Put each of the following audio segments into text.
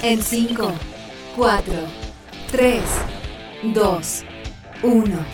En 5, 4, 3, 2, 1.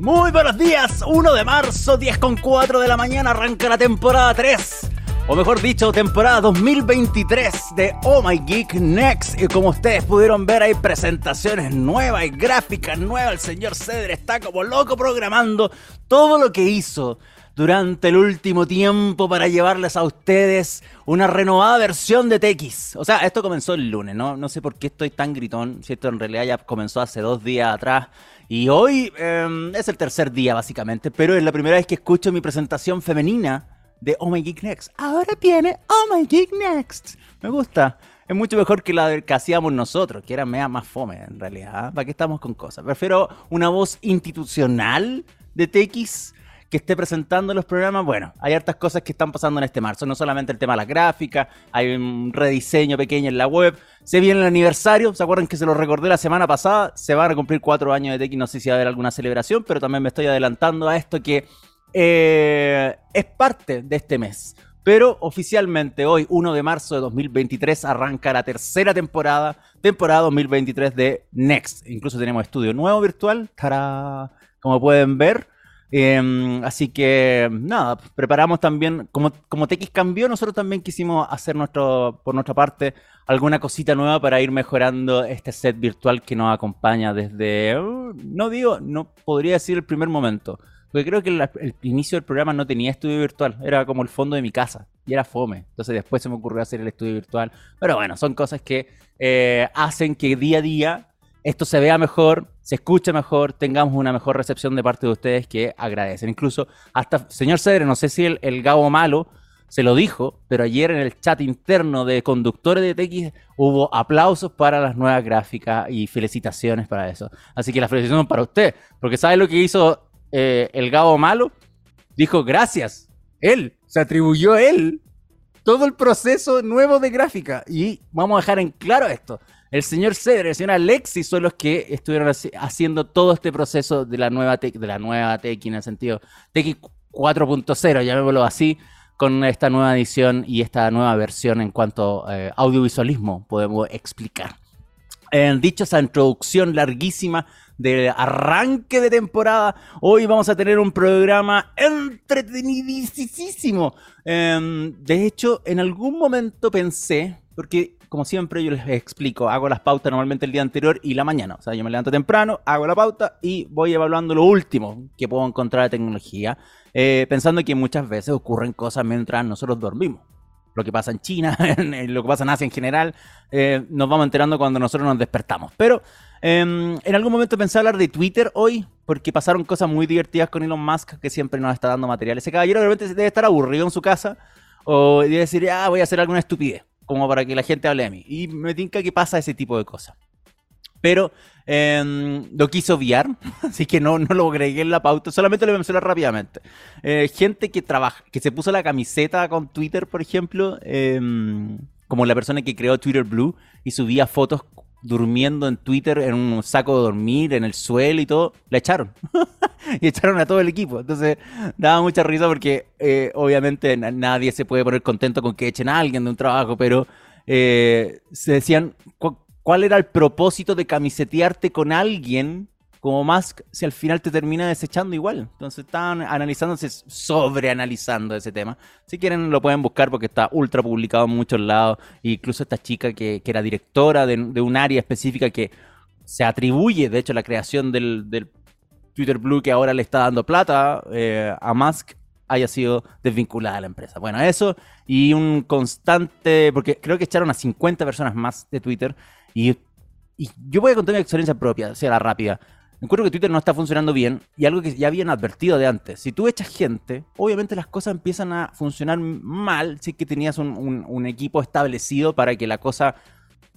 Muy buenos días, 1 de marzo, 10 con 4 de la mañana, arranca la temporada 3 o mejor dicho, temporada 2023 de Oh My Geek Next. Y como ustedes pudieron ver, hay presentaciones nuevas, y gráficas nuevas. El señor Cedre está como loco programando todo lo que hizo durante el último tiempo para llevarles a ustedes una renovada versión de TX. O sea, esto comenzó el lunes, ¿no? No sé por qué estoy tan gritón, si esto en realidad ya comenzó hace dos días atrás. Y hoy em, es el tercer día, básicamente, pero es la primera vez que escucho mi presentación femenina de Oh My Geek Next. Ahora viene Oh My Geek Next. Me gusta. Es mucho mejor que la que hacíamos nosotros, que era mea más fome en realidad. ¿Para qué estamos con cosas? Prefiero una voz institucional de TX que esté presentando los programas. Bueno, hay hartas cosas que están pasando en este marzo. No solamente el tema de las gráficas, hay un rediseño pequeño en la web. Se viene el aniversario. ¿Se acuerdan que se lo recordé la semana pasada? Se van a cumplir cuatro años de TX. No sé si va a haber alguna celebración, pero también me estoy adelantando a esto que eh, es parte de este mes. Pero oficialmente hoy, 1 de marzo de 2023, arranca la tercera temporada, temporada 2023 de Next. Incluso tenemos estudio nuevo virtual, como pueden ver. Em, así que nada, preparamos también, como, como TX cambió, nosotros también quisimos hacer nuestro, por nuestra parte alguna cosita nueva para ir mejorando este set virtual que nos acompaña desde, uh, no digo, no podría decir el primer momento, porque creo que el, inicio del programa no tenía estudio virtual, era como el fondo de mi casa y era fome. Entonces después se me ocurrió hacer el estudio virtual. Pero bueno, son cosas que eh, hacen que día a día esto se vea mejor, se escuche mejor, tengamos una mejor recepción de parte de ustedes que agradecen. Incluso hasta, señor Cedre, no sé si el, Gabo Malo se lo dijo, pero ayer en el chat interno de conductores de TX hubo aplausos para las nuevas gráficas y felicitaciones para eso. Así que las felicitaciones para usted, porque ¿sabe lo que hizo eh, el Gabo malo, dijo gracias. Él, se atribuyó él todo el proceso nuevo de gráfica. Y vamos a dejar en claro esto. El señor Cedre el señor Alexis son los que estuvieron haciendo todo este proceso de la nueva tech, de la nueva en el sentido TX 4.0, llamémoslo así, con esta nueva edición y esta nueva versión en cuanto a eh, audiovisualismo podemos explicar. En dicho esa introducción larguísima de arranque de temporada. Hoy vamos a tener un programa entretenidísimo. Em, de hecho, en algún momento pensé, porque como siempre yo les explico, hago las pautas normalmente el día anterior y la mañana. O sea, yo me levanto temprano, hago la pauta y voy evaluando lo último que puedo encontrar de tecnología, eh, pensando que muchas veces ocurren cosas mientras nosotros dormimos lo que pasa en China, lo que pasa en Asia en general, eh, nos vamos enterando cuando nosotros nos despertamos. Pero em, en algún momento pensé hablar de Twitter hoy, porque pasaron cosas muy divertidas con Elon Musk, que siempre nos está dando material. Ese caballero de repente debe estar aburrido en su casa, o debe decir, ah, voy a hacer alguna estupidez, como para que la gente hable de mí. Y me tinca que pasa ese tipo de cosas. Pero em, lo quiso obviar, así que no, no lo agregué en la pauta, solamente lo mencioné rápidamente. Eh, gente que trabaja, que se puso la camiseta con Twitter, por ejemplo, em, como la persona que creó Twitter Blue y subía fotos durmiendo en Twitter en un saco de dormir, en el suelo y todo, la echaron. y echaron a todo el equipo. Entonces, daba mucha risa porque eh, obviamente nadie se puede poner contento con que echen a alguien de un trabajo, pero eh, se decían, ¿Cuál era el propósito de camisetearte con alguien como Musk si al final te termina desechando igual? Entonces estaban analizándose, sobreanalizando ese tema. Si quieren lo pueden buscar porque está ultra publicado en muchos lados. incluso esta chica que, era directora de, un área específica que se atribuye, de hecho, la creación del, Twitter Blue que ahora le está dando plata eh, a Musk haya sido desvinculada de la empresa. Bueno, eso y un constante, porque creo que echaron a 50 personas más de Twitter y, yo voy a contar mi experiencia propia, sea la rápida. Encuentro que Twitter no está funcionando bien y algo que ya habían advertido de antes. Si tú echas gente, obviamente las cosas empiezan a funcionar mal si que tenías un, equipo establecido para que la cosa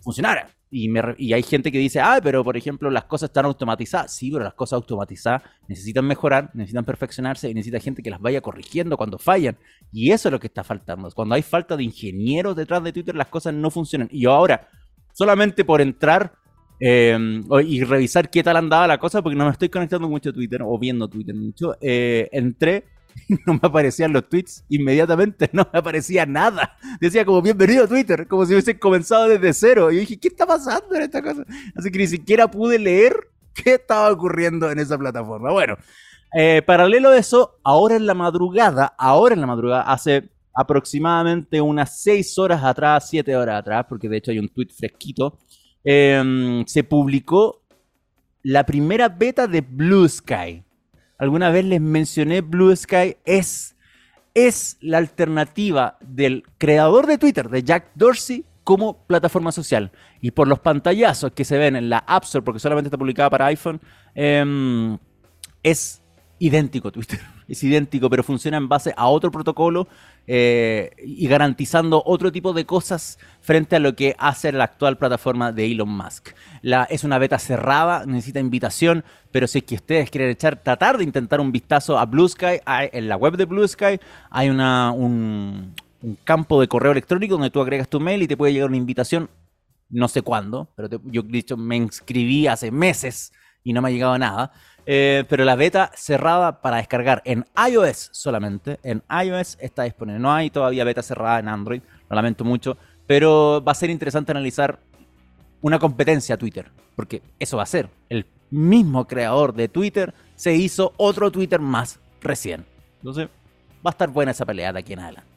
funcionara. Y, y, hay gente que dice, ah, pero por ejemplo las cosas están automatizadas. Sí, pero las cosas automatizadas necesitan mejorar, necesitan perfeccionarse y necesita gente que las vaya corrigiendo cuando fallan. Y eso es lo que está faltando. Cuando hay falta de ingenieros detrás de Twitter, las cosas no funcionan. Y ahora, solamente por entrar em, y revisar qué tal andaba la cosa, porque no me estoy conectando mucho a Twitter o viendo Twitter mucho. Eh, entré no me aparecían los tweets inmediatamente, no me aparecía nada. Decía como bienvenido a Twitter, como si hubiese comenzado desde cero. Y dije, ¿qué está pasando en esta cosa? Así que ni siquiera pude leer qué estaba ocurriendo en esa plataforma. Bueno, eh, paralelo a eso, ahora en la madrugada, ahora en la madrugada, hace aproximadamente unas 6 horas atrás, 7 horas atrás, porque de hecho hay un tweet fresquito, em, se publicó la primera beta de Blue Sky alguna vez les mencioné Blue Sky, es, es la alternativa del creador de Twitter, de Jack Dorsey, como plataforma social. Y por los pantallazos que se ven en la App Store, porque solamente está publicada para iPhone, em, es idéntico Twitter. Es idéntico, pero funciona en base a otro protocolo eh, y garantizando otro tipo de cosas frente a lo que hace la actual plataforma de Elon Musk. Es una beta cerrada, necesita invitación, pero si es que ustedes quieren echar, tratar de intentar un vistazo a Blue Sky, en la web de Blue Sky hay una, un, campo de correo electrónico donde tú agregas tu mail y te puede llegar una invitación, no sé cuándo, pero yo dicho me inscribí hace meses y no me ha llegado nada. Eh, pero la beta cerrada para descargar en iOS solamente, en iOS está disponible. No hay todavía beta cerrada en Android, lo lamento mucho, pero va a ser interesante analizar una competencia Twitter, porque eso va a ser. El mismo creador de Twitter se hizo otro Twitter más recién. Entonces, va a estar buena esa pelea de aquí en adelante.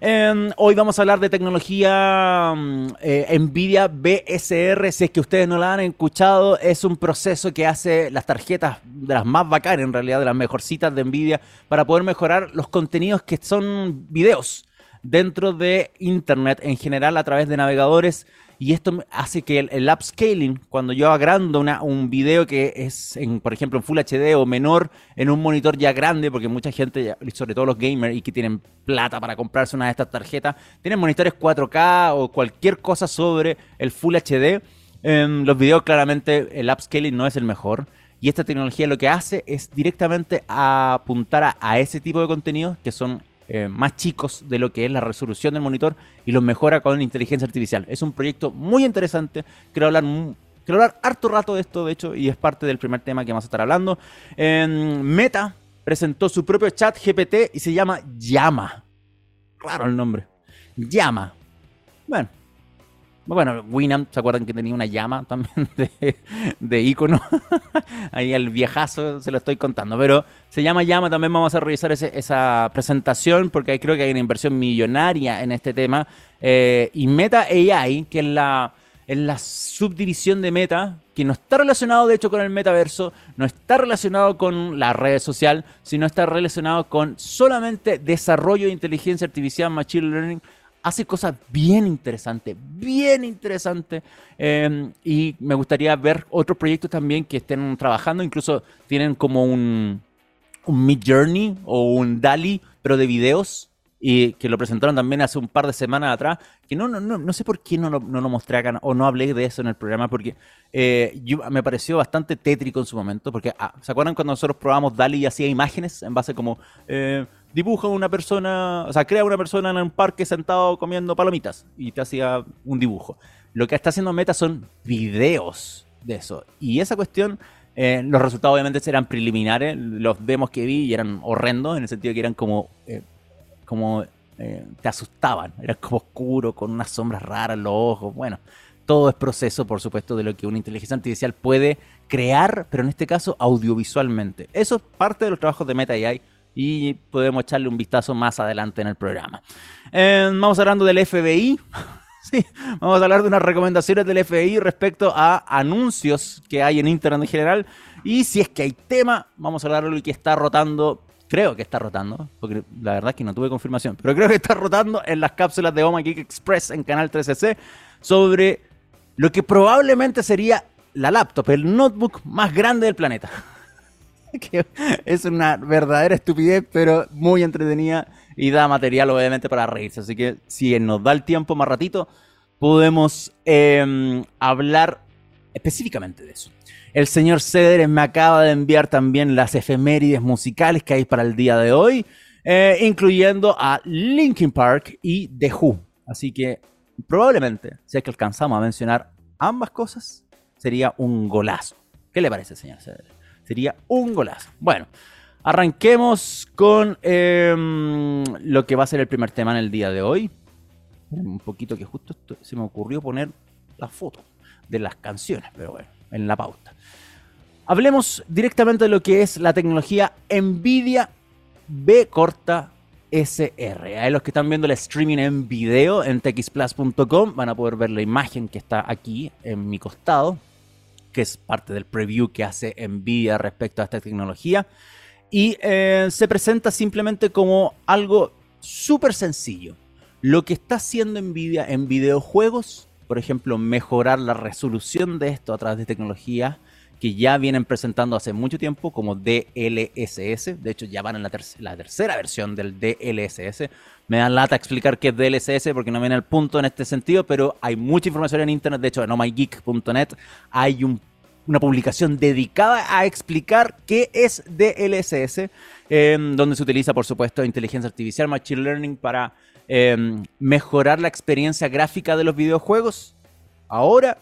Em, hoy vamos a hablar de tecnología mm, eh, Nvidia BSR. Si es que ustedes no la han escuchado, es un proceso que hace las tarjetas de las más bacanas, en realidad, de las mejorcitas de Nvidia, para poder mejorar los contenidos que son videos dentro de Internet en general a través de navegadores y esto hace que el, upscaling, cuando yo agrando una, un video que es, por ejemplo, en Full HD o menor, en un monitor ya grande, porque mucha gente, sobre todo los gamers y que tienen plata para comprarse una de estas tarjetas, tienen monitores 4K o cualquier cosa sobre el Full HD. En los videos claramente el upscaling no es el mejor. Y esta tecnología lo que hace es directamente apuntar a, a ese tipo de contenidos que son eh, más chicos de lo que es la resolución del monitor y los mejora con inteligencia artificial. Es un proyecto muy interesante. Quiero hablar, quiero hablar harto rato de esto, de hecho, y es parte del primer tema que vamos a estar hablando. Meta presentó su propio chat GPT y se llama Llama. Raro el nombre. Llama. Bueno, bueno, Winamp, ¿se acuerdan que tenía una llama también de, icono? Ahí el viejazo se lo estoy contando. Pero se llama llama, también vamos a revisar esa presentación porque creo que hay una inversión millonaria en este tema. Eh, y Meta AI, que es la, es la subdivisión de Meta, que no está relacionado de hecho con el metaverso, no está relacionado con la red social, sino está relacionado con solamente desarrollo de inteligencia artificial, machine learning hace cosas bien interesantes, bien interesantes. Em, y me gustaría ver otros proyectos también que estén trabajando. Incluso tienen como un, un Mid Journey o un DALI, pero de videos. Y que lo presentaron también hace un par de semanas atrás. Que no, no, no, no sé por qué no lo, no lo mostré acá o no hablé de eso en el programa. Porque eh, me pareció bastante tétrico en su momento. Porque, ah, ¿se acuerdan cuando nosotros probamos DALI y hacía imágenes en base como. Eh, dibuja una persona, o sea, crea una persona en un parque sentado comiendo palomitas y te hacía un dibujo. Lo que está haciendo Meta son videos de eso. Y esa cuestión, eh, los resultados obviamente eran preliminares, los demos que vi eran horrendos, en el sentido que eran como, eh, como eh, te asustaban, eran como oscuro, con unas sombras raras en los ojos, bueno. Todo es proceso, por supuesto, de lo que una inteligencia artificial puede crear, pero en este caso audiovisualmente. Eso es parte de los trabajos de Meta AI y podemos echarle un vistazo más adelante en el programa. Eh, vamos hablando del FBI. sí, vamos a hablar de unas recomendaciones del FBI respecto a anuncios que hay en Internet en general. Y si es que hay tema, vamos a hablar de lo que está rotando. Creo que está rotando, porque la verdad es que no tuve confirmación, pero creo que está rotando en las cápsulas de Oma Geek Express en Canal 13C sobre lo que probablemente sería la laptop, el notebook más grande del planeta. que es una verdadera estupidez, pero muy entretenida y da material obviamente para reírse. Así que si nos da el tiempo más ratito, podemos em, hablar específicamente de eso. El señor Cedres me acaba de enviar también las efemérides musicales que hay para el día de hoy, eh, incluyendo a Linkin Park y The Who. Así que probablemente, si es que alcanzamos a mencionar ambas cosas, sería un golazo. ¿Qué le parece, señor? Sería un golazo. Bueno, arranquemos con em, lo que va a ser el primer tema en el día de hoy. Un poquito que justo se me ocurrió poner la foto de las canciones, pero bueno, en la pauta. Hablemos directamente de lo que es la tecnología Nvidia B corta SR. A los que están viendo el streaming en video en txplus.com van a poder ver la imagen que está aquí en mi costado, que es parte del preview que hace Nvidia respecto a esta tecnología. Y eh, se presenta simplemente como algo súper sencillo. Lo que está haciendo Nvidia en videojuegos, por ejemplo, mejorar la resolución de esto a través de tecnología que ya vienen presentando hace mucho tiempo como DLSS. De hecho, ya van en la, tercera versión del DLSS. Me dan lata explicar qué es DLSS porque no viene al punto en este sentido, pero hay mucha información en internet. De hecho, en omygeek.net hay una publicación dedicada a explicar qué es DLSS, em, donde se utiliza, por supuesto, inteligencia artificial, machine learning para em, mejorar la experiencia gráfica de los videojuegos. Ahora,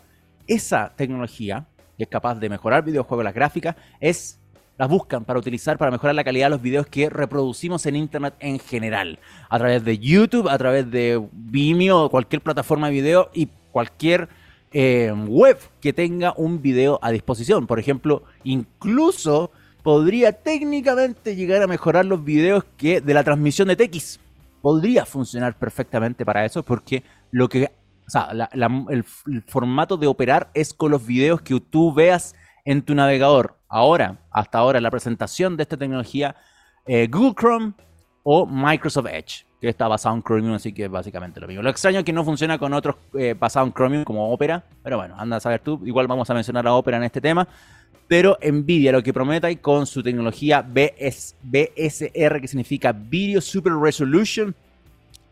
esa tecnología es capaz de mejorar videojuegos, las gráficas, es las buscan para utilizar para mejorar la calidad de los videos que reproducimos en internet en general, a través de YouTube, a través de Vimeo cualquier plataforma de video y cualquier eh, web que tenga un video a disposición. Por ejemplo, incluso podría técnicamente llegar a mejorar los videos que de la transmisión de TX. Podría funcionar perfectamente para eso porque lo que o sea, el, formato de operar es con los videos que tú veas en tu navegador. Ahora, hasta ahora, la presentación de esta tecnología, eh, Google Chrome o Microsoft Edge, que está basado en Chromium, así que básicamente lo mismo. Lo extraño es que no funciona con otros eh, basados en Chromium como Opera, pero bueno, anda a saber tú. Igual vamos a mencionar a Opera en este tema. Pero Nvidia lo que promete con su tecnología BS, BSR, que significa Video Super Resolution,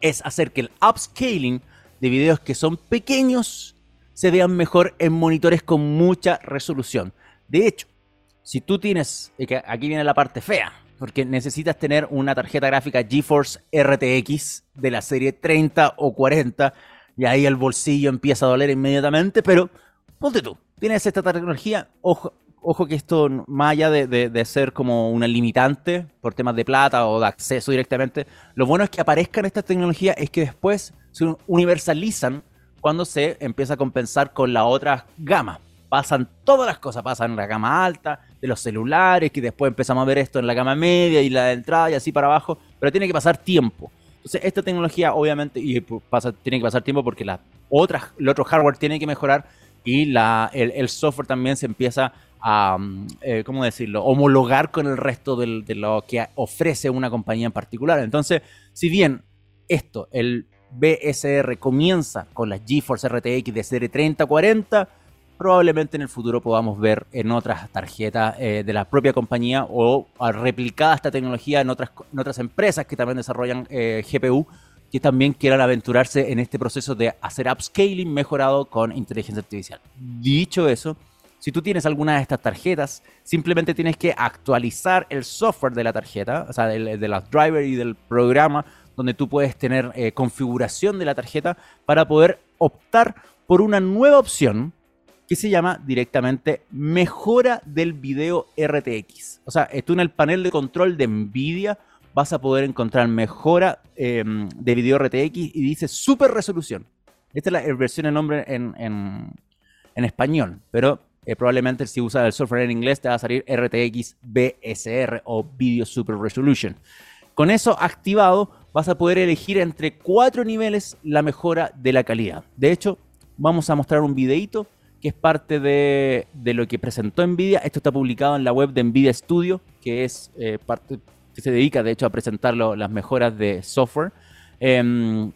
es hacer que el upscaling de videos que son pequeños se vean mejor en monitores con mucha resolución. De hecho, si tú tienes, aquí viene la parte fea, porque necesitas tener una tarjeta gráfica GeForce RTX de la serie 30 o 40, y ahí el bolsillo empieza a doler inmediatamente, pero ponte tú, tienes esta tecnología, ojo, ojo que esto, más allá de, ser como una limitante por temas de plata o de acceso directamente, lo bueno es que aparezcan estas tecnologías es que después se universalizan cuando se empieza a compensar con la otra gama. Pasan todas las cosas, pasan la gama alta de los celulares, que después empezamos a ver esto en la gama media y la de entrada y así para abajo, pero tiene que pasar tiempo. Entonces, esta tecnología obviamente, y pasa, tiene que pasar tiempo porque la otra, el otro hardware tiene que mejorar y la, el, software también se empieza a, mm, eh, ¿cómo decirlo?, homologar con el resto de lo que ofrece una compañía en particular. Entonces, si bien esto, el BSR comienza con las GeForce RTX de serie 3040, probablemente en el futuro podamos ver en otras tarjetas eh, de la propia compañía o replicada esta tecnología en otras, otras empresas que también desarrollan eh, GPU que también quieran aventurarse en este proceso de hacer upscaling mejorado con inteligencia artificial. Dicho eso, si tú tienes alguna de estas tarjetas, simplemente tienes que actualizar el software de la tarjeta, o sea, de, la driver y del programa donde tú puedes tener eh, configuración de la tarjeta para poder optar por una nueva opción que se llama directamente mejora del video RTX. O sea, tú en el panel de control de NVIDIA vas a poder encontrar mejora em, de video RTX y dice super resolución. Esta es la versión de nombre en, en, español, pero eh, probablemente si usas el software en inglés te va a salir RTX BSR o Video Super Resolution. Con eso activado vas a poder elegir entre cuatro niveles la mejora de la calidad. De hecho, vamos a mostrar un videito que es parte de, lo que presentó Nvidia. Esto está publicado en la web de Nvidia Studio, que es eh, parte que se dedica de hecho a presentar las mejoras de software. Em,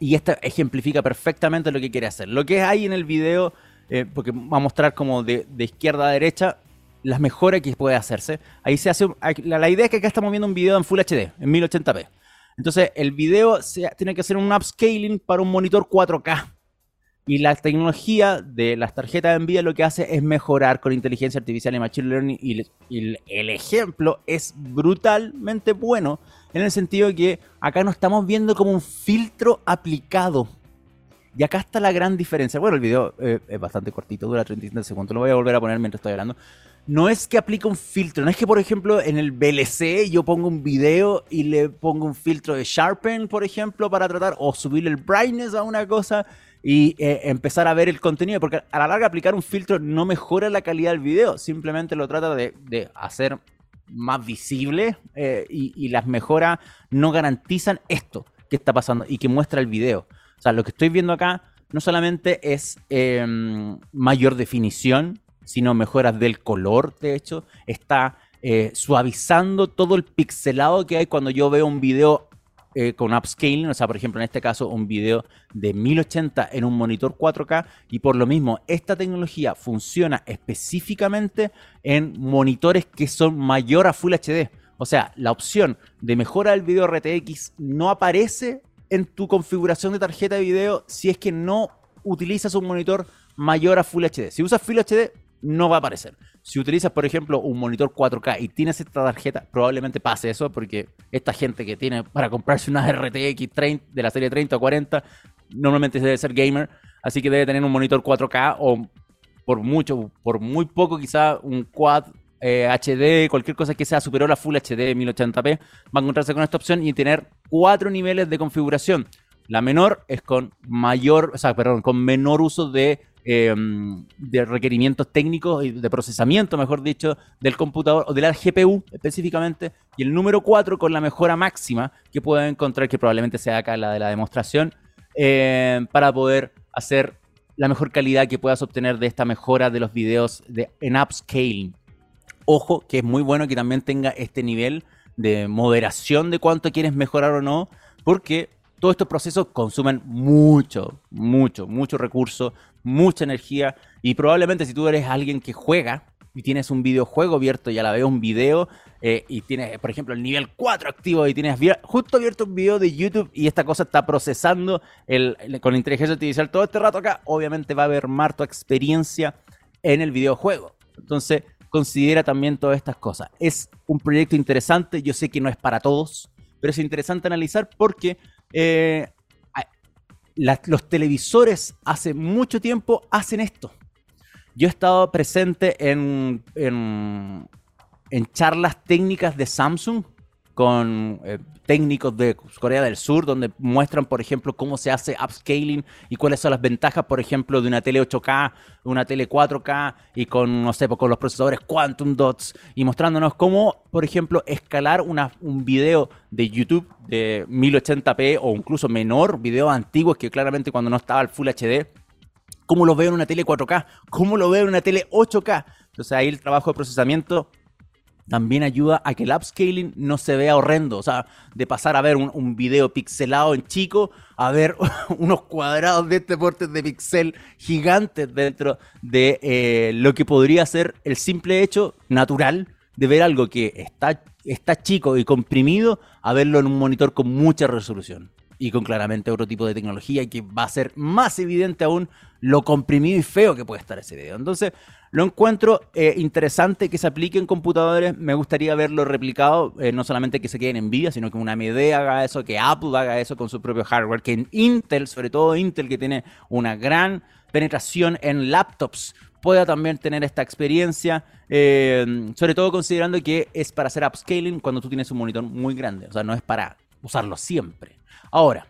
y esta ejemplifica perfectamente lo que quiere hacer. Lo que hay en el video, eh, porque va a mostrar como de, izquierda a derecha las mejoras que puede hacerse. Ahí se hace. La, idea es que acá estamos viendo un video en Full HD, en 1080p. Entonces, el video tiene que hacer un upscaling para un monitor 4K. Y la tecnología de las tarjetas de Nvidia lo que hace es mejorar con inteligencia artificial y machine learning. Y, el ejemplo es brutalmente bueno en el sentido que acá no estamos viendo como un filtro aplicado. Y acá está la gran diferencia. Bueno, el video eh, es bastante cortito, dura 37 segundos. Lo voy a volver a poner mientras estoy hablando. No es que aplique un filtro, no es que, por ejemplo, en el VLC yo pongo un video y le pongo un filtro de Sharpen, por ejemplo, para tratar, o subirle el brightness a una cosa y eh, empezar a ver el contenido, porque a la larga aplicar un filtro no mejora la calidad del video, simplemente lo trata de, hacer más visible eh, y, las mejoras no garantizan esto que está pasando y que muestra el video. O sea, lo que estoy viendo acá no solamente es em, mayor definición, sino mejoras del color, de hecho, está eh, suavizando todo el pixelado que hay cuando yo veo un video eh, con upscaling, o sea, por ejemplo, en este caso, un video de 1080 en un monitor 4K, y por lo mismo, esta tecnología funciona específicamente en monitores que son mayor a Full HD. O sea, la opción de mejora del video RTX no aparece en tu configuración de tarjeta de video si es que no utilizas un monitor mayor a Full HD. Si usas Full HD, no va a aparecer. Si utilizas, por ejemplo, un monitor 4K y tienes esta tarjeta, probablemente pase eso, porque esta gente que tiene para comprarse una RTX 30, de la serie 30 o 40, normalmente debe ser gamer, así que debe tener un monitor 4K o por mucho, por muy poco quizá un Quad HD, eh, cualquier cosa que sea superior a Full HD 1080p, va a encontrarse con esta opción y tener cuatro niveles de configuración. La menor es con mayor, o sea, perdón, con menor uso de Em, de requerimientos técnicos y de procesamiento, mejor dicho, del computador o de la GPU específicamente. Y el número 4 con la mejora máxima que pueden encontrar, que probablemente sea acá la de la demostración, em, para poder hacer la mejor calidad que puedas obtener de esta mejora de los videos de, en upscaling. Ojo, que es muy bueno que también tenga este nivel de moderación de cuánto quieres mejorar o no, porque todos estos procesos consumen mucho, mucho, mucho recurso, mucha energía y probablemente si tú eres alguien que juega y tienes un videojuego abierto y a la vez un video eh, y tienes, por ejemplo, el nivel 4 activo y tienes justo abierto un video de YouTube y esta cosa está procesando el, con inteligencia artificial todo este rato acá, obviamente va a más tu experiencia en el videojuego. Entonces, considera también todas estas cosas. Es un proyecto interesante, yo sé que no es para todos, pero es interesante analizar porque eh, los televisores hace mucho tiempo hacen esto. Yo he estado presente en, en, charlas técnicas de Samsung con eh, técnicos de Corea del Sur, donde muestran, por ejemplo, cómo se hace upscaling y cuáles son las ventajas, por ejemplo, de una tele 8K, una tele 4K y con, no sé, pues, con los procesadores Quantum Dots y mostrándonos cómo, por ejemplo, escalar un video de YouTube de 1080p o incluso menor, videos antiguos que claramente cuando no estaba el Full HD, cómo lo veo en una tele 4K, cómo lo veo en una tele 8K. Entonces ahí el trabajo de procesamiento también ayuda a que el upscaling no se vea horrendo. O sea, de pasar a ver un, video pixelado en chico a ver unos cuadrados de este porte de pixel gigantes dentro de eh, lo que podría ser el simple hecho natural de ver algo que está, está chico y comprimido a verlo en un monitor con mucha resolución y con claramente otro tipo de tecnología y que va a ser más evidente aún lo comprimido y feo que puede estar ese video. Entonces, lo encuentro eh, interesante que se aplique en computadores. Me gustaría verlo replicado, eh, no solamente que se quede en Nvidia, sino que una AMD haga eso, que Apple haga eso con su propio hardware, que en Intel, sobre todo Intel, que tiene una gran penetración en laptops, pueda también tener esta experiencia, eh, sobre todo considerando que es para hacer upscaling cuando tú tienes un monitor muy grande, o sea, no es para usarlo siempre. Ahora,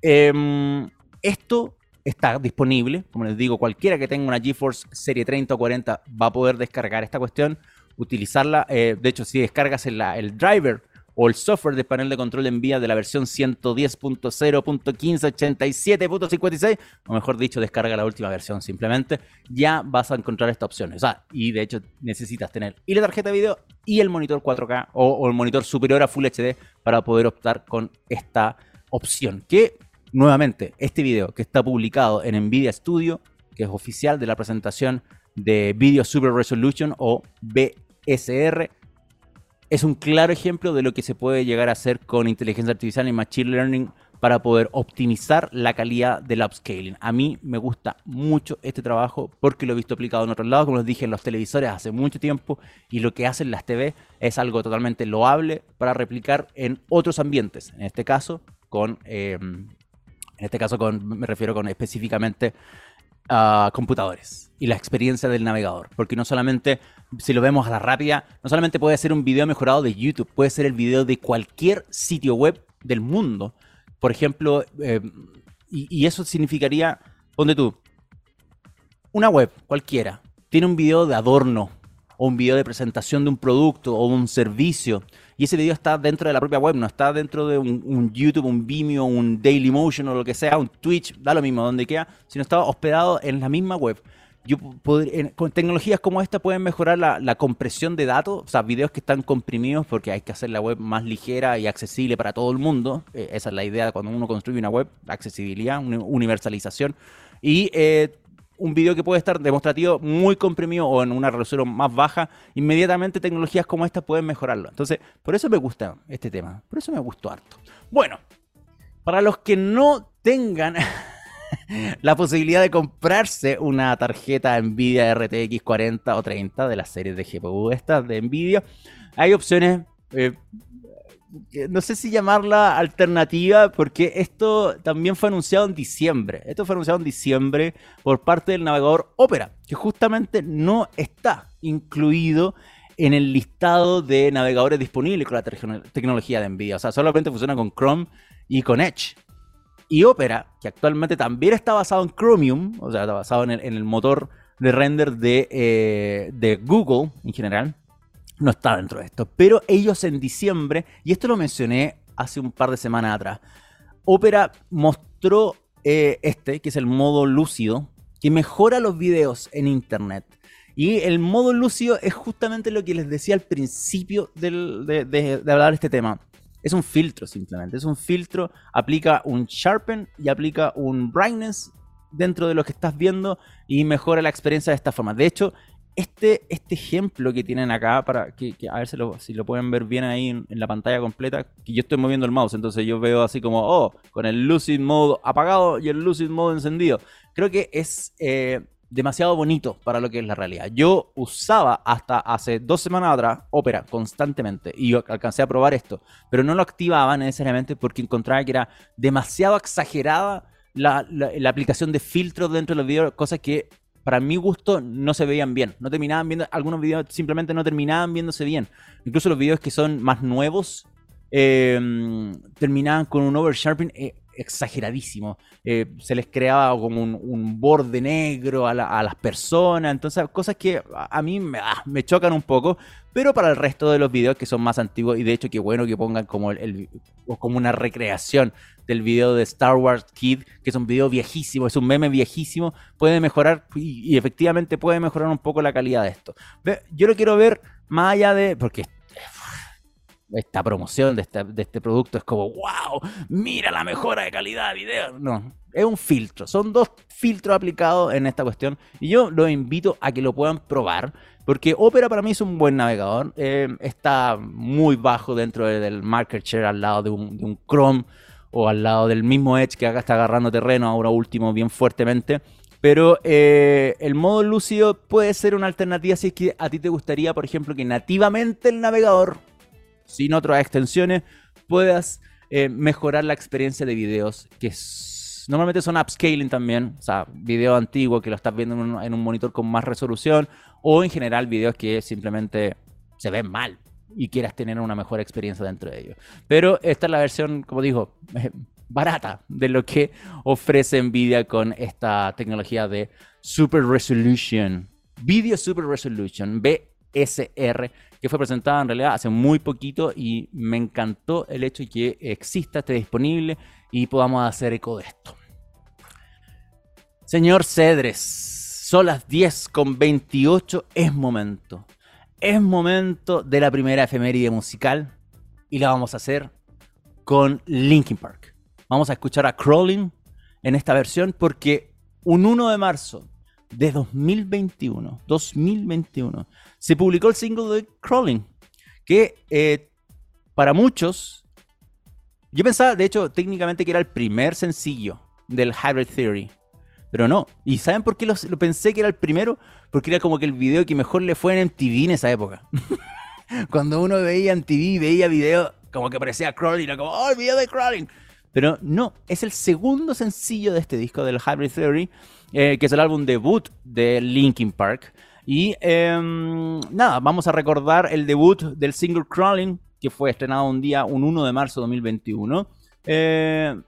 em, esto está disponible. Como les digo, cualquiera que tenga una GeForce Serie 30 o 40 va a poder descargar esta cuestión, utilizarla. Eh, de hecho, si descargas el, driver o el software del panel de control de envía de la versión 110.0.1587.56, o mejor dicho, descarga la última versión simplemente, ya vas a encontrar esta opción. O sea, y de hecho necesitas tener y la tarjeta de video y el monitor 4K o, o el monitor superior a Full HD para poder optar con esta opción. Que Nuevamente, este video que está publicado en Nvidia Studio, que es oficial de la presentación de Video Super Resolution o BSR, es un claro ejemplo de lo que se puede llegar a hacer con inteligencia artificial y machine learning para poder optimizar la calidad del upscaling. A mí me gusta mucho este trabajo porque lo he visto aplicado en otros lados, como les dije, en los televisores hace mucho tiempo y lo que hacen las TV es algo totalmente loable para replicar en otros ambientes, en este caso con em, En este caso me refiero con específicamente a computadores y la experiencia del navegador. Porque no solamente, si lo vemos a la rápida, no solamente puede ser un video mejorado de YouTube, puede ser el video de cualquier sitio web del mundo. Por ejemplo, eh, y, eso significaría, ponte tú, una web cualquiera, tiene un video de adorno o un video de presentación de un producto o un servicio y ese video está dentro de la propia web, no está dentro de un, YouTube, un Vimeo, un Dailymotion o lo que sea, un Twitch, da lo mismo donde queda, sino está hospedado en la misma web. Yo con tecnologías como esta pueden mejorar la, compresión de datos, o sea, videos que están comprimidos porque hay que hacer la web más ligera y accesible para todo el mundo. Eh, esa es la idea cuando uno construye una web, accesibilidad, universalización. Y eh, un video que puede estar demostrativo muy comprimido o en una resolución más baja, inmediatamente tecnologías como esta pueden mejorarlo. Entonces, por eso me gusta este tema, por eso me gustó harto. Bueno, para los que no tengan la posibilidad de comprarse una tarjeta Nvidia RTX 40 o 30 de las series de GPU estas de Nvidia, hay opciones eh, no sé si llamarla alternativa, porque esto también fue anunciado en diciembre. Esto fue anunciado en diciembre por parte del navegador Opera, que justamente no está incluido en el listado de navegadores disponibles con la tecnología de NVIDIA. O sea, solamente funciona con Chrome y con Edge. Y Opera, que actualmente también está basado en Chromium, o sea, está basado en el, motor de render de, eh, de Google en general, no está dentro de esto. Pero ellos en diciembre, y esto lo mencioné hace un par de semanas atrás, Opera mostró eh, este, que es el modo lúcido, que mejora los videos en Internet. Y el modo lúcido es justamente lo que les decía al principio de, hablar de este tema. Es un filtro simplemente. Es un filtro, aplica un sharpen y aplica un brightness dentro de lo que estás viendo y mejora la experiencia de esta forma. De hecho, este, este ejemplo que tienen acá, para que, a ver si lo, si lo, pueden ver bien ahí en, la pantalla completa, que yo estoy moviendo el mouse, entonces yo veo así como, oh, con el Lucid Mode apagado y el Lucid Mode encendido. Creo que es eh, demasiado bonito para lo que es la realidad. Yo usaba hasta hace dos semanas atrás Opera constantemente y yo alcancé a probar esto, pero no lo activaba necesariamente porque encontraba que era demasiado exagerada la, la, aplicación de filtros dentro de los videos, cosas que para mi gusto, no se veían bien. No terminaban viendo, algunos videos simplemente no terminaban viéndose bien. Incluso los videos que son más nuevos em, terminaban con un oversharping eh, exageradísimo. Eh, se les creaba como un, borde negro a, las personas. Entonces, cosas que a mí ah, me, chocan un poco. Pero para el resto de los videos que son más antiguos, y de hecho, qué bueno que pongan como, el, como una recreación del video de Star Wars Kid, que es un video viejísimo, es un meme viejísimo, puede mejorar y, efectivamente puede mejorar un poco la calidad de esto. Yo lo quiero ver más allá de, porque esta promoción de este, producto es como, wow, mira la mejora de calidad de video. No, es un filtro, son dos filtros aplicados en esta cuestión y yo los invito a que lo puedan probar. Porque Opera para mí es un buen navegador. Eh, está muy bajo dentro del market share al lado de un, de un Chrome o al lado del mismo Edge que acá está agarrando terreno, ahora último bien fuertemente. Pero eh, el modo lúcido puede ser una alternativa si es que a ti te gustaría, por ejemplo, que nativamente el navegador, sin otras extensiones, puedas eh, mejorar la experiencia de videos, que normalmente son upscaling también, o sea, video antiguo que lo estás viendo en un, en un monitor con más resolución, o en general videos que simplemente se ven mal, y quieras tener una mejor experiencia dentro de ellos. Pero esta es la versión, como digo, barata de lo que ofrece Nvidia con esta tecnología de Super Resolution. Video Super Resolution, BSR, que fue presentada en realidad hace muy poquito y me encantó el hecho de que exista, esté disponible y podamos hacer eco de esto. Señor Cedres, son las 10 con 28, es momento es momento de la primera efeméride musical y la vamos a hacer con Linkin Park. Vamos a escuchar a Crawling en esta versión porque un 1 de marzo de 2021, 2021, se publicó el single de Crawling, que eh, para muchos, yo pensaba, de hecho, técnicamente que era el primer sencillo del Hybrid Theory, pero no. ¿Y saben por qué lo, pensé que era el primero? Porque era como que el video que mejor le fue en MTV en esa época. Cuando uno veía en TV, veía video como que parecía Crawling, era como, oh, el video de Crawling. Pero no, es el segundo sencillo de este disco del Hybrid Theory, eh, que es el álbum debut de Linkin Park. Y em, nada, vamos a recordar el debut del single Crawling, que fue estrenado un día, un 1 de marzo de 2021. Eh,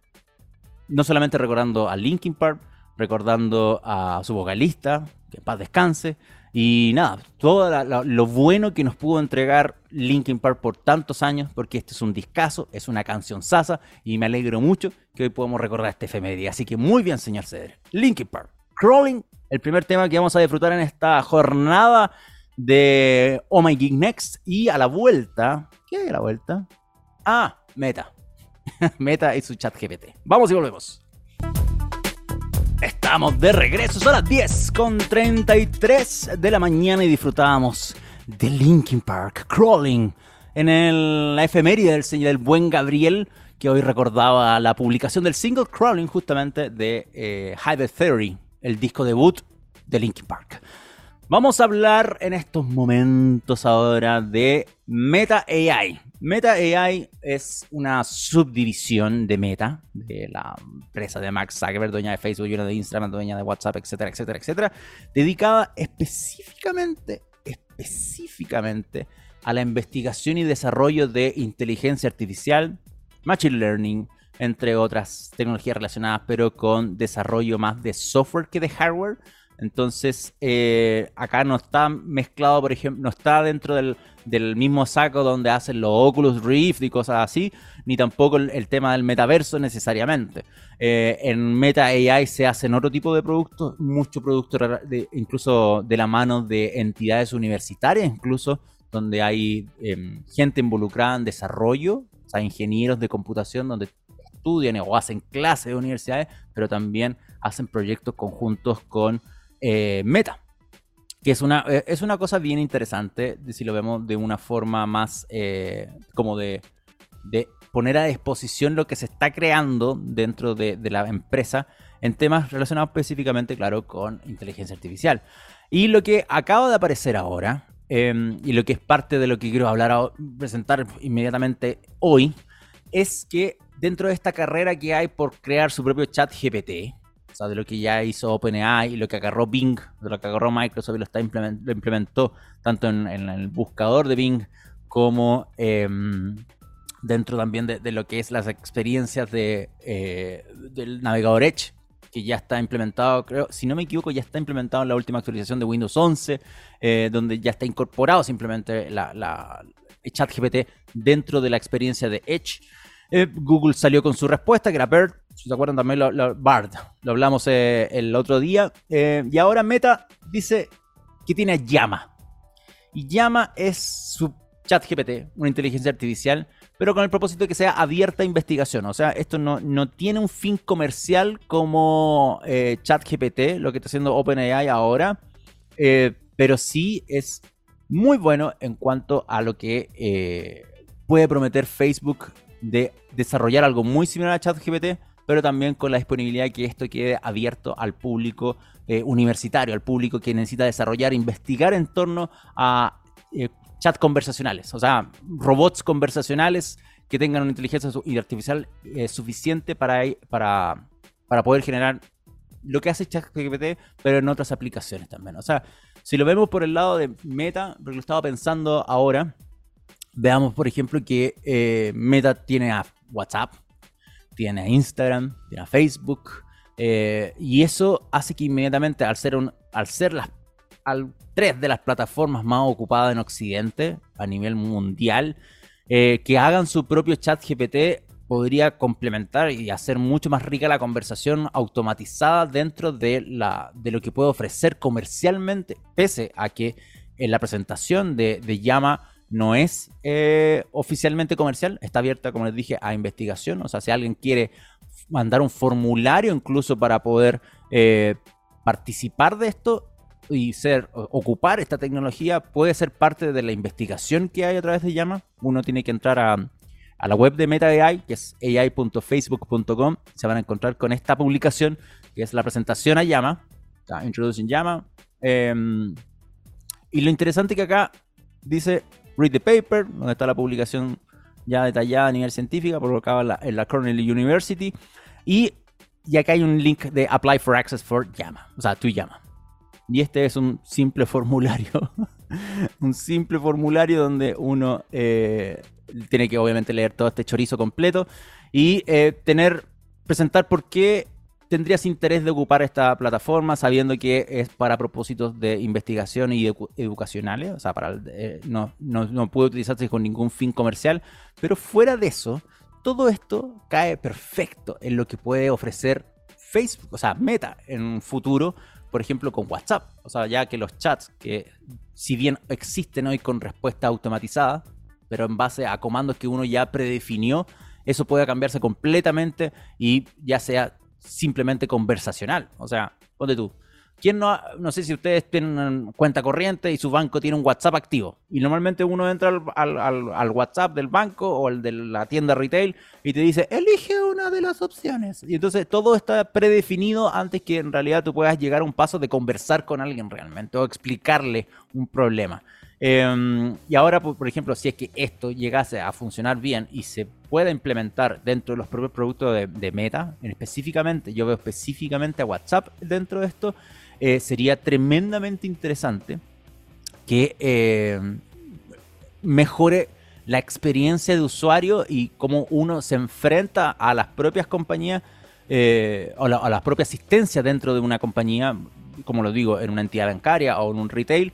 no solamente recordando a Linkin Park, recordando a su vocalista, que en paz descanse, y nada, todo lo bueno que nos pudo entregar Linkin Park por tantos años, porque este es un discazo, es una canción sasa, y me alegro mucho que hoy podamos recordar este efeméride. Así que muy bien, señor Cedre. Linkin Park, Crawling, el primer tema que vamos a disfrutar en esta jornada de Oh My Geek Next, y a la vuelta, ¿qué hay a la vuelta? Ah, Meta. Meta y su chat GPT. Vamos y volvemos. Estamos de regreso, son las 10 con 33 de la mañana y disfrutábamos de Linkin Park Crawling en el, la efeméride del señor buen Gabriel que hoy recordaba la publicación del single Crawling justamente de eh, Hybrid Theory, el disco debut de Linkin Park. Vamos a hablar en estos momentos ahora de Meta AI. Meta AI es una subdivisión de Meta, de la empresa de Max Zuckerberg, dueña de Facebook, dueña de Instagram, dueña de WhatsApp, etcétera, etcétera, etcétera, dedicada específicamente, específicamente a la investigación y desarrollo de inteligencia artificial, machine learning, entre otras tecnologías relacionadas, pero con desarrollo más de software que de hardware entonces, eh, acá no está mezclado, por ejemplo, no está dentro del, mismo saco donde hacen los Oculus Rift y cosas así, ni tampoco el, tema del metaverso necesariamente. Eh, en Meta AI se hacen otro tipo de productos, muchos productos incluso de la mano de entidades universitarias, incluso donde hay em, gente involucrada en desarrollo, o sea, ingenieros de computación donde estudian o hacen clases de universidades, pero también hacen proyectos conjuntos con eh, meta. Que es una, eh, es una cosa bien interesante si lo vemos de una forma más eh, como de, de, poner a disposición lo que se está creando dentro de, la empresa en temas relacionados específicamente, claro, con inteligencia artificial. Y lo que acaba de aparecer ahora, em, y lo que es parte de lo que quiero hablar, presentar inmediatamente hoy, es que dentro de esta carrera que hay por crear su propio chat GPT, de lo que ya hizo OpenAI y lo que agarró Bing, de lo que agarró Microsoft y lo, está lo implementó tanto en, el buscador de Bing como em, dentro también de, lo que es las experiencias de, eh, del navegador Edge, que ya está implementado, creo, si no me equivoco, ya está implementado en la última actualización de Windows 11, eh, donde ya está incorporado simplemente la, la ChatGPT dentro de la experiencia de Edge. Eh, Google salió con su respuesta, que era BERT, si se acuerdan también, lo, BARD, lo hablamos eh, el otro día. Eh, y ahora Meta dice que tiene Llama. Y Llama es su chat GPT, una inteligencia artificial, pero con el propósito de que sea abierta a investigación. O sea, esto no, no tiene un fin comercial como chat GPT, lo que está haciendo OpenAI ahora, pero sí es muy bueno en cuanto a lo que puede prometer Facebook de desarrollar algo muy similar a ChatGPT, pero también con la disponibilidad de que esto quede abierto al público eh, universitario, al público que necesita desarrollar, investigar en torno a eh, chat conversacionales, o sea, robots conversacionales que tengan una inteligencia artificial eh, suficiente para, para, para poder generar lo que hace ChatGPT, pero en otras aplicaciones también. O sea, si lo vemos por el lado de Meta, porque lo estaba pensando ahora, Veamos, por ejemplo, que eh, Meta tiene a WhatsApp, tiene Instagram, tiene Facebook. Eh, y eso hace que inmediatamente, al ser, al ser las al, tres de las plataformas más ocupadas en Occidente a nivel mundial, eh, que hagan su propio chat GPT podría complementar y hacer mucho más rica la conversación automatizada dentro de, la, de lo que puede ofrecer comercialmente, pese a que en la presentación de, de Llama no es eh, oficialmente comercial, está abierta, como les dije, a investigación. O sea, si alguien quiere mandar un formulario incluso para poder eh, participar de esto y ser ocupar esta tecnología, puede ser parte de la investigación que hay a través de Llama. Uno tiene que entrar a, la web de Meta AI, que es ai.facebook.com. Se van a encontrar con esta publicación, que es la presentación a Llama. Introducing Llama. Em, y lo interesante que acá dice Read the Paper, donde está la publicación ya detallada a nivel científico, colocada en la, en la Cornell University. Y, y acá hay un link de Apply for Access for Llama, o sea, tu llama. Y este es un simple formulario, un simple formulario donde uno eh, tiene que obviamente leer todo este chorizo completo y eh, tener, presentar por qué tendrías interés de ocupar esta plataforma sabiendo que es para propósitos de investigación y educacionales, o sea, para, eh, no, no, puede utilizarse con ningún fin comercial, pero fuera de eso, todo esto cae perfecto en lo que puede ofrecer Facebook, o sea, Meta en un futuro, por ejemplo, con WhatsApp, o sea, ya que los chats que si bien existen hoy con respuesta automatizada, pero en base a comandos que uno ya predefinió, eso puede cambiarse completamente y ya sea simplemente conversacional. O sea, ponte tú. ¿Quién no, no sé si ustedes tienen cuenta corriente y su banco tiene un WhatsApp activo? Y normalmente uno entra al, WhatsApp del banco o el de la tienda retail y te dice, elige una de las opciones. Y entonces todo está predefinido antes que en realidad tú puedas llegar a un paso de conversar con alguien realmente o explicarle un problema. Em, y ahora, por, ejemplo, si es que esto llegase a funcionar bien y se pueda implementar dentro de los propios productos de, Meta, específicamente, yo veo específicamente a WhatsApp dentro de esto, eh, sería tremendamente interesante que em, mejore la experiencia de usuario y cómo uno se enfrenta a las propias compañías eh, o, a las propias asistencias dentro de una compañía, como lo digo, en una entidad bancaria o en un retail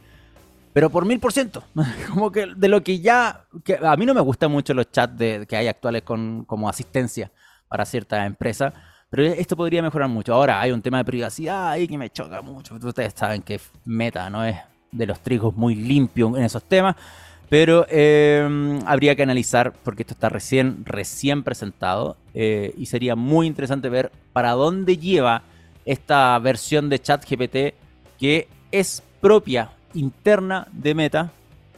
pero por mil por ciento. Como que de lo que ya. Que a mí no me gustan mucho los chats de, que hay actuales con, como asistencia para cierta empresa. Pero esto podría mejorar mucho. Ahora hay un tema de privacidad ahí que me choca mucho. Ustedes saben que Meta no es de los trigos muy limpio en esos temas. Pero em, habría que analizar porque esto está recién, recién presentado. Eh, y sería muy interesante ver para dónde lleva esta versión de ChatGPT que es propia interna de Meta,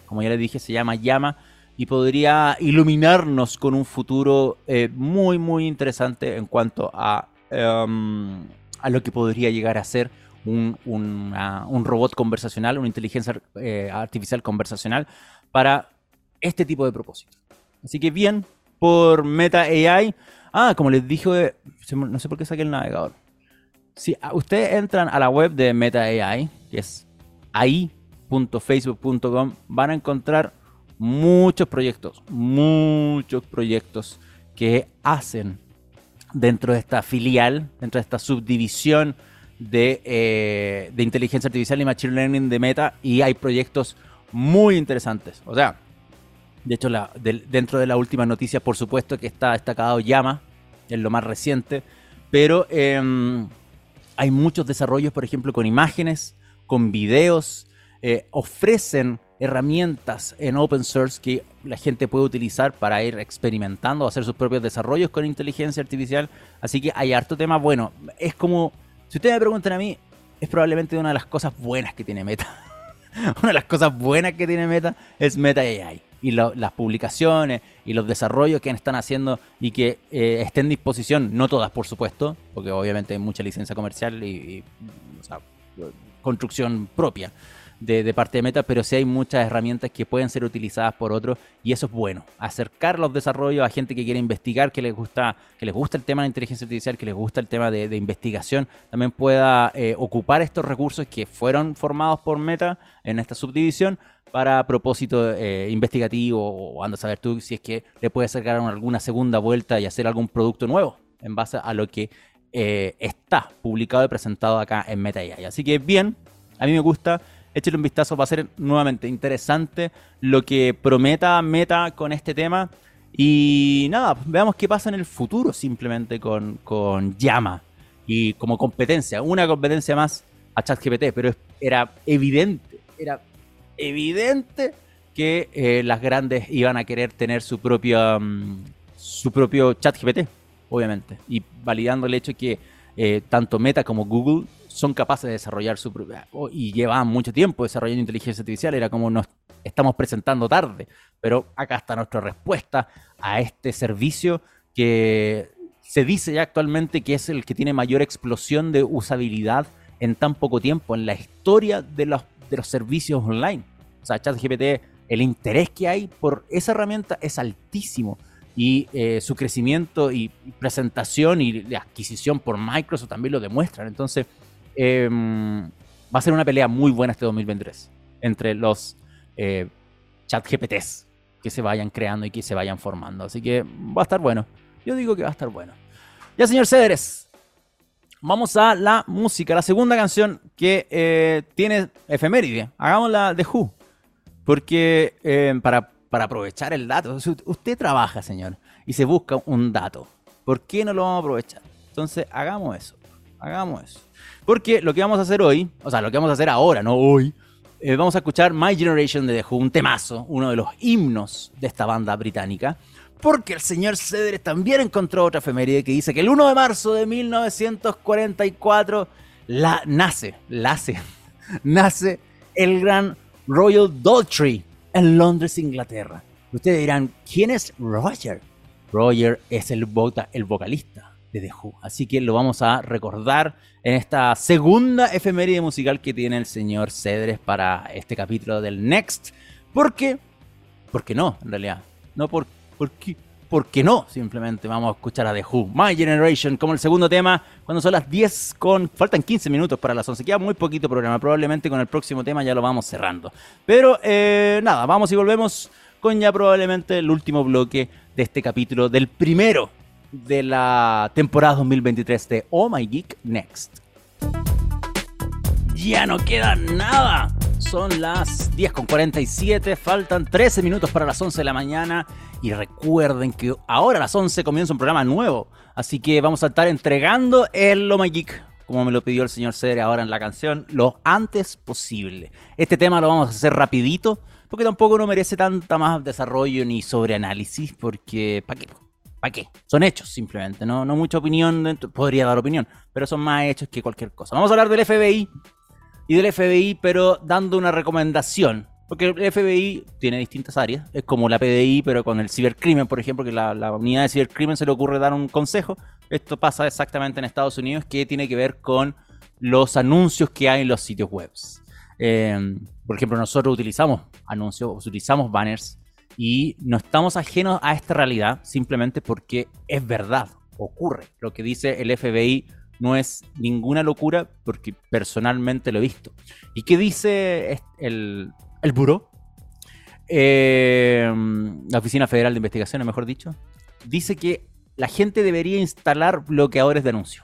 como ya les dije, se llama Llama y podría iluminarnos con un futuro eh, muy, muy interesante en cuanto a, em, a lo que podría llegar a ser un, robot conversacional, una inteligencia eh, artificial conversacional para este tipo de propósitos. Así que bien por Meta AI. Ah, como les dije, no sé por qué saqué el navegador. Si ustedes entran a la web de Meta AI, que es ahí facebook.com van a encontrar muchos proyectos, muchos proyectos que hacen dentro de esta filial, dentro de esta subdivisión de, eh, inteligencia artificial y machine learning de Meta y hay proyectos muy interesantes. O sea, de hecho, dentro de la última noticia, por supuesto que está destacado Llama, es lo más reciente, pero em, hay muchos desarrollos, por ejemplo, con imágenes, con videos, eh, ofrecen herramientas en open source que la gente puede utilizar para ir experimentando, hacer sus propios desarrollos con inteligencia artificial. Así que hay harto tema. Bueno, es como, si ustedes me preguntan a mí, es probablemente una de las cosas buenas que tiene Meta. una de las cosas buenas que tiene Meta es Meta AI. Y las publicaciones y los desarrollos que están haciendo y que eh, estén en disposición, no todas por supuesto, porque obviamente hay mucha licencia comercial y, construcción propia de, parte de Meta, pero sí hay muchas herramientas que pueden ser utilizadas por otros y eso es bueno. Acercar los desarrollos a gente que quiere investigar, que les gusta, que les gusta el tema de la inteligencia artificial, que les gusta el tema de, investigación, también pueda eh, ocupar estos recursos que fueron formados por Meta en esta subdivisión para propósito eh, investigativo o anda a saber tú si es que le puedes sacar alguna segunda vuelta y hacer algún producto nuevo en base a lo que eh, está publicado y presentado acá en Meta. Así que bien, a mí me gusta échale un vistazo, va a ser nuevamente interesante lo que prometa Meta con este tema. Y nada, veamos qué pasa en el futuro simplemente con, con Llama y como competencia, una competencia más a ChatGPT, pero era evidente, era evidente que eh, las grandes iban a querer tener su propio, mm, su propio ChatGPT, obviamente, y validando el hecho que eh, tanto Meta como Google son capaces de desarrollar su propia... y llevan mucho tiempo desarrollando inteligencia artificial, era como nos estamos presentando tarde, pero acá está nuestra respuesta a este servicio que se dice ya actualmente que es el que tiene mayor explosión de usabilidad en tan poco tiempo en la historia de los, de los servicios online. O sea, ChatGPT, el interés que hay por esa herramienta es altísimo. y eh, su crecimiento y, presentación y la adquisición por Microsoft también lo demuestran. Entonces, em, va a ser una pelea muy buena este 2023 entre los eh, chat GPTs que se vayan creando y que se vayan formando. Así que va a estar bueno. Yo digo que va a estar bueno. Ya, señor Cedres, vamos a la música, la segunda canción que eh, tiene efeméride. Hagámosla de Who. Porque eh, para, para aprovechar el dato, usted trabaja, señor, y se busca un dato. ¿Por qué no lo vamos a aprovechar? Entonces, hagamos eso. Hagamos eso. Porque lo que vamos a hacer hoy, o sea, lo que vamos a hacer ahora, no hoy, eh, vamos a escuchar My Generation de Who, un temazo, uno de los himnos de esta banda británica porque el señor Cedres también encontró otra efeméride que dice que el 1 de marzo de 1944 la, nace, nace, nace el gran Royal Daltrey en Londres, Inglaterra. Ustedes dirán, ¿quién es Roger? Roger es el, el vocalista de The Who, así que lo vamos a recordar en esta segunda efeméride musical que tiene el señor Cedres para este capítulo del Next. ¿Por qué? Porque no, en realidad. No porque ¿Por qué? ¿Por qué no? Simplemente vamos a escuchar a The Who, My Generation, como el segundo tema, cuando son las 10 con... Faltan 15 minutos para las 11, queda muy poquito programa, probablemente con el próximo tema ya lo vamos cerrando. Pero eh, nada, vamos y volvemos con ya probablemente el último bloque de este capítulo, del primero de la temporada 2023 de Oh My Geek Next. Ya no queda nada son las 10.47, faltan 13 minutos para las 11 de la mañana y recuerden que ahora a las 11 comienza un programa nuevo, así que vamos a estar entregando el Lo Geek, como me lo pidió el señor Cedre ahora en la canción, lo antes posible. Este tema lo vamos a hacer rapidito, porque tampoco no merece tanta más desarrollo ni sobreanálisis, porque ¿para qué? ¿Para qué? Son hechos simplemente, no, no mucha opinión, podría dar opinión, pero son más hechos que cualquier cosa. Vamos a hablar del FBI, y del FBI, pero dando una recomendación. Porque el FBI tiene distintas áreas, es como la PDI, pero con el cibercrimen, por ejemplo, que la, la unidad de cibercrimen se le ocurre dar un consejo. Esto pasa exactamente en Estados Unidos, que tiene que ver con los anuncios que hay en los sitios web. Eh, por ejemplo, nosotros utilizamos anuncios, utilizamos banners y no estamos ajenos a esta realidad simplemente porque es verdad, ocurre. Lo que dice el FBI no es ninguna locura porque personalmente lo he visto. ¿Y qué dice el, el buró? Eh, la Oficina Federal de Investigaciones, mejor dicho. Dice que la gente debería instalar bloqueadores de anuncio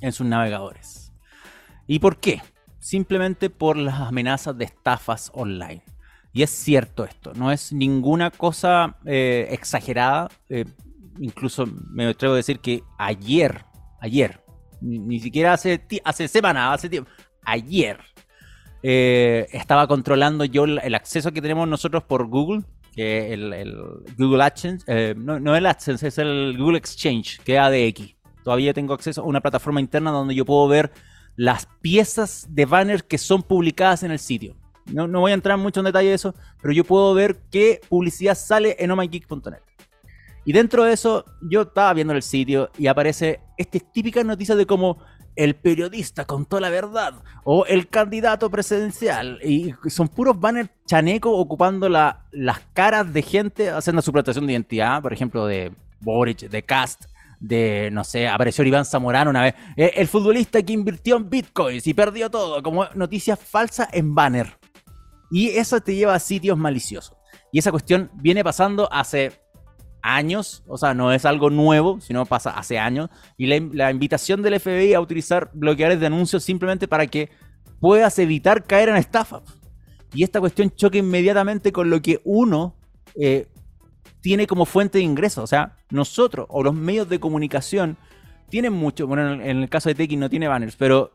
en sus navegadores. ¿Y por qué? Simplemente por las amenazas de estafas online. Y es cierto esto, no es ninguna cosa eh, exagerada. Eh, incluso me atrevo a decir que ayer, ayer, ni, siquiera hace, semana, hace tiempo, ayer, eh, estaba controlando yo el, acceso que tenemos nosotros por Google, que el, el Google AdSense, no, no el AdSense, es el Google Exchange, que es ADX. Todavía tengo acceso a una plataforma interna donde yo puedo ver las piezas de banners que son publicadas en el sitio. No, no voy a entrar mucho en detalle de eso, pero yo puedo ver qué publicidad sale en omygeek.net. Y dentro de eso, yo estaba viendo el sitio y aparece estas típicas noticias de cómo el periodista contó la verdad o el candidato presidencial. Y son puros banners chanecos ocupando las caras de gente haciendo su de identidad, por ejemplo, de Boric, de Cast, de, no sé, apareció Iván Zamorano una vez. Eh, el futbolista que invirtió en bitcoins y perdió todo, como noticias falsas en banner. Y eso te lleva a sitios maliciosos. Y esa cuestión viene pasando hace años, o sea, no es algo nuevo, sino pasa hace años, y la, invitación del FBI a utilizar bloqueadores de anuncios simplemente para que puedas evitar caer en estafa. Y esta cuestión choca inmediatamente con lo que uno eh, tiene como fuente de ingreso, o sea, nosotros o los medios de comunicación tienen mucho, bueno, en el caso de Tekin no tiene banners, pero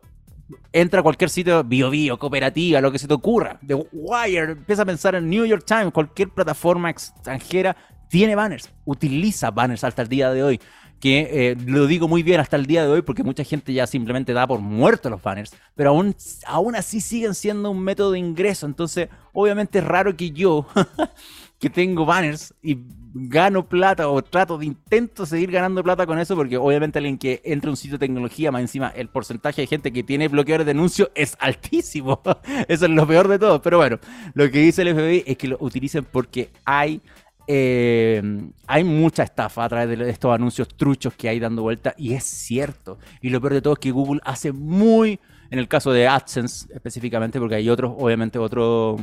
entra a cualquier sitio, bio bio, cooperativa, lo que se te ocurra, The Wire, empieza a pensar en New York Times, cualquier plataforma extranjera tiene banners, utiliza banners hasta el día de hoy. Que eh, lo digo muy bien hasta el día de hoy porque mucha gente ya simplemente da por muerto los banners, pero aún, aún así siguen siendo un método de ingreso. Entonces, obviamente es raro que yo, que tengo banners y gano plata o trato de intento seguir ganando plata con eso porque obviamente alguien que entra a un sitio de tecnología, más encima el porcentaje de gente que tiene bloqueadores de anuncio es altísimo. Eso es lo peor de todo. Pero bueno, lo que dice el FBI es que lo utilicen porque hay eh, hay mucha estafa a través de estos anuncios truchos que hay dando vuelta y es cierto. Y lo peor de todo es que Google hace muy, en el caso de AdSense específicamente, porque hay otros, obviamente otros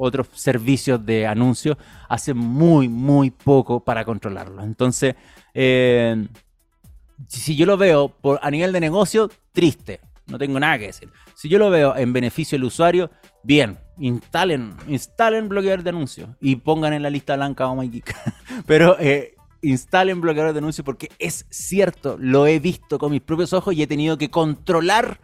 otros servicios de anuncios, hace muy, muy poco para controlarlo. Entonces, eh, si yo lo veo por, a nivel de negocio, triste, no tengo nada que decir. Si yo lo veo en beneficio del usuario, bien, instalen, instalen bloqueador de anuncios y pongan en la lista blanca Oh My Geek. Pero eh, instalen bloqueador de anuncios porque es cierto, lo he visto con mis propios ojos y he tenido que controlar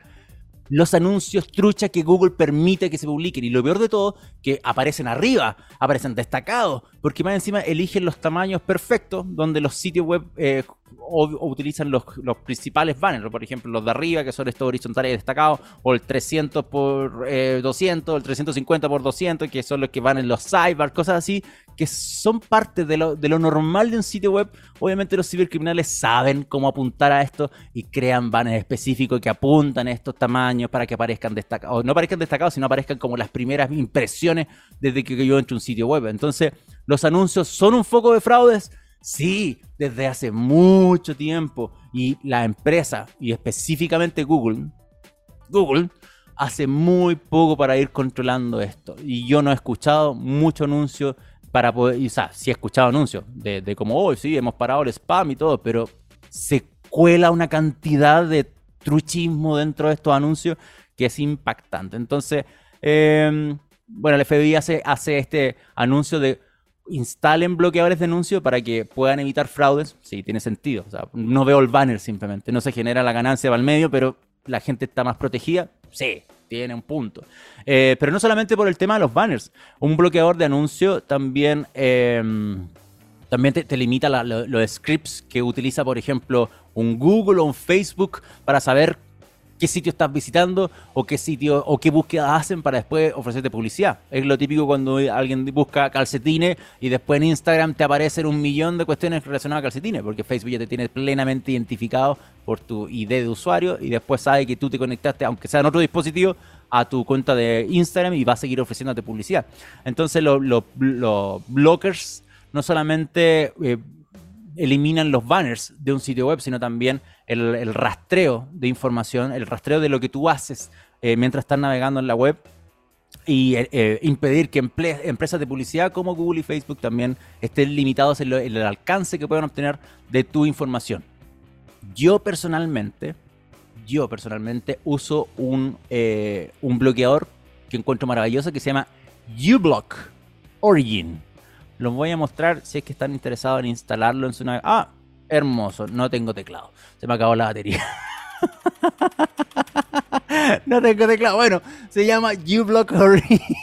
los anuncios trucha que Google permite que se publiquen. Y lo peor de todo, que aparecen arriba, aparecen destacados, porque más encima eligen los tamaños perfectos donde los sitios web eh, utilizan los, principales banners, por ejemplo los de arriba que son estos horizontales destacados, o el 300 por 200, eh, el 350 por 200, que son los que van en los sidebar, cosas así, que son parte de lo, de lo normal de un sitio web. Obviamente los cibercriminales saben cómo apuntar a esto y crean banners específicos que apuntan a estos tamaños para que aparezcan destacados, no aparezcan destacados, sino aparezcan como las primeras impresiones desde que yo entro a un sitio web. Entonces, los anuncios son un foco de fraudes Sí, desde hace mucho tiempo. Y la empresa, y específicamente Google, Google, hace muy poco para ir controlando esto. Y yo no he escuchado mucho anuncio para poder, o sea, sí he escuchado anuncios de, de como, hoy sí, hemos parado el spam y todo, pero se cuela una cantidad de truchismo dentro de estos anuncios que es impactante. Entonces, em, bueno, el FBI hace, hace este anuncio de instalen bloqueadores de anuncio para que puedan evitar fraudes, sí, tiene sentido. O sea, no veo el banner simplemente. No se genera la ganancia para el medio, pero la gente está más protegida. Sí, tiene un punto. Eh, pero no solamente por el tema de los banners. Un bloqueador de anuncio también, em, también te, limita los scripts que utiliza, por ejemplo, un Google o un Facebook para saber qué sitio estás visitando o qué sitio o qué búsquedas hacen para después ofrecerte publicidad. Es lo típico cuando alguien busca calcetines y después en Instagram te aparecen un millón de cuestiones relacionadas a calcetines, porque Facebook ya te tiene plenamente identificado por tu ID de usuario y después sabe que tú te conectaste, aunque sea en otro dispositivo, a tu cuenta de Instagram y va a seguir ofreciéndote publicidad. Entonces los blockers no solamente eh, eliminan los banners de un sitio web, sino también el, rastreo de información, el rastreo de lo que tú haces eh, mientras estás navegando en la web y eh, eh, impedir que empresas de publicidad como Google y Facebook también estén limitados en, el alcance que puedan obtener de tu información. Yo personalmente, yo personalmente uso un, un bloqueador que encuentro maravilloso que se llama uBlock Origin. Los voy a mostrar si es que están interesados en instalarlo en su navegador. Ah, hermoso, no tengo teclado. Se me acabó la batería. no tengo teclado. Bueno, se llama uBlock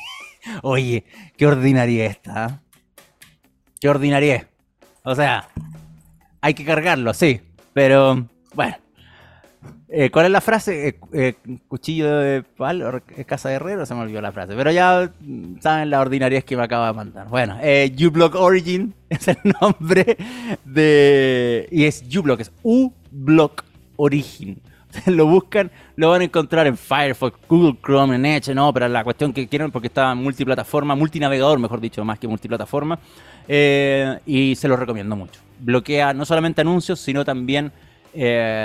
Oye, qué ordinaria esta. ¿ah? Qué ordinaria. O sea, hay que cargarlo, sí. Pero, bueno. Eh, ¿Cuál es la frase? Eh, eh, ¿Cuchillo de palo? ¿Casa de herrero? Se me olvidó la frase. Pero ya saben la ordinaria que me acaba de mandar. Bueno, uBlock Origin es el nombre de... Y es uBlock, es uBlock Origin. lo buscan, lo van a encontrar en Firefox, Google Chrome, en Edge, no, pero la cuestión que quieren porque está multiplataforma, multinavegador, mejor dicho, más que multiplataforma. y se lo recomiendo mucho. Bloquea no solamente anuncios, sino también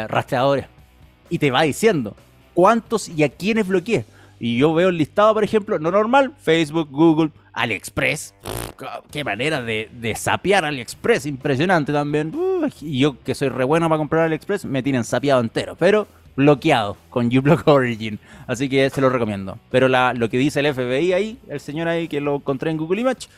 rastreadores y te va diciendo cuántos y a quiénes bloqueé. Y yo veo el listado, por ejemplo, no normal, Facebook, Google, AliExpress. Qué manera de, de sapear AliExpress, impresionante también. Y yo que soy re bueno para comprar AliExpress, me tienen sapeado entero, pero bloqueado con uBlock Origin. Así que se lo recomiendo. Pero la, lo que dice el FBI ahí, el señor ahí que lo encontré en Google Image,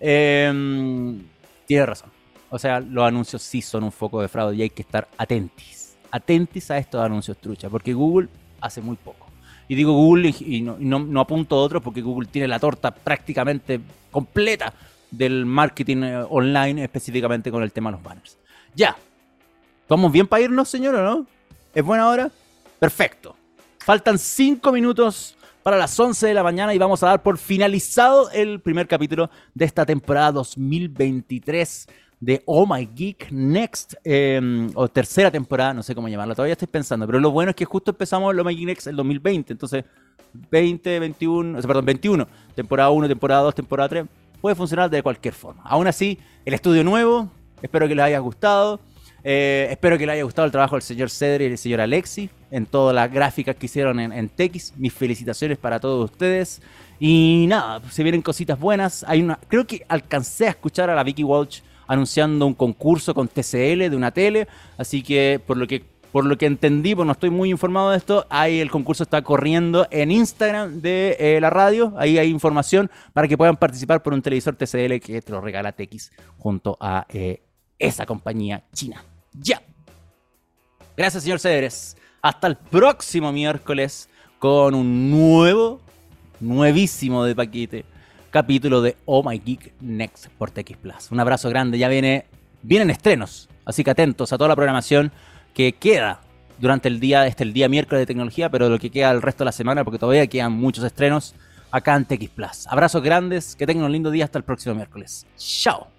em, tiene razón. O sea, los anuncios sí son un foco de fraude y hay que estar atentos atentis a estos anuncios trucha, porque Google hace muy poco. Y digo Google y, no, apunto a otros porque Google tiene la torta prácticamente completa del marketing eh, online, específicamente con el tema de los banners. Ya. ¿Vamos bien para irnos, señor, o no? ¿Es buena hora? Perfecto. Faltan 5 minutos para las 11 de la mañana y vamos a dar por finalizado el primer capítulo de esta temporada 2023 de Oh My Geek Next, em, o tercera temporada, no sé cómo llamarla, todavía estoy pensando, pero lo bueno es que justo empezamos Oh My Geek Next el 2020, entonces 20, 21, o sea, perdón, 21, temporada 1, temporada 2, temporada 3, puede funcionar de cualquier forma. Aún así, el estudio nuevo, espero que les haya gustado. Eh, espero que les haya gustado el trabajo del señor Cedri y el señor Alexi en todas las gráficas que hicieron en, en. Mis felicitaciones para todos ustedes. Y nada, se vienen cositas buenas. Hay una, creo que alcancé a escuchar a la Vicky Walsh anunciando un concurso con TCL de una tele. Así que por lo que por lo que entendí, pues no estoy muy informado de esto, ahí el concurso está corriendo en Instagram de eh, la radio. Ahí hay información para que puedan participar por un televisor TCL que te lo regala TX junto a eh, esa compañía china. Ya. Gracias, señor Cedres. Hasta el próximo miércoles con un nuevo, nuevísimo de paquete capítulo de Oh My Geek Next por TX Plus. Un abrazo grande. Ya viene, vienen estrenos, así que atentos a toda la programación que queda durante el día, este el día miércoles de tecnología, pero lo que queda el resto de la semana, porque todavía quedan muchos estrenos acá en TX Plus. Abrazos grandes, que tengan un lindo día hasta el próximo miércoles. Chao.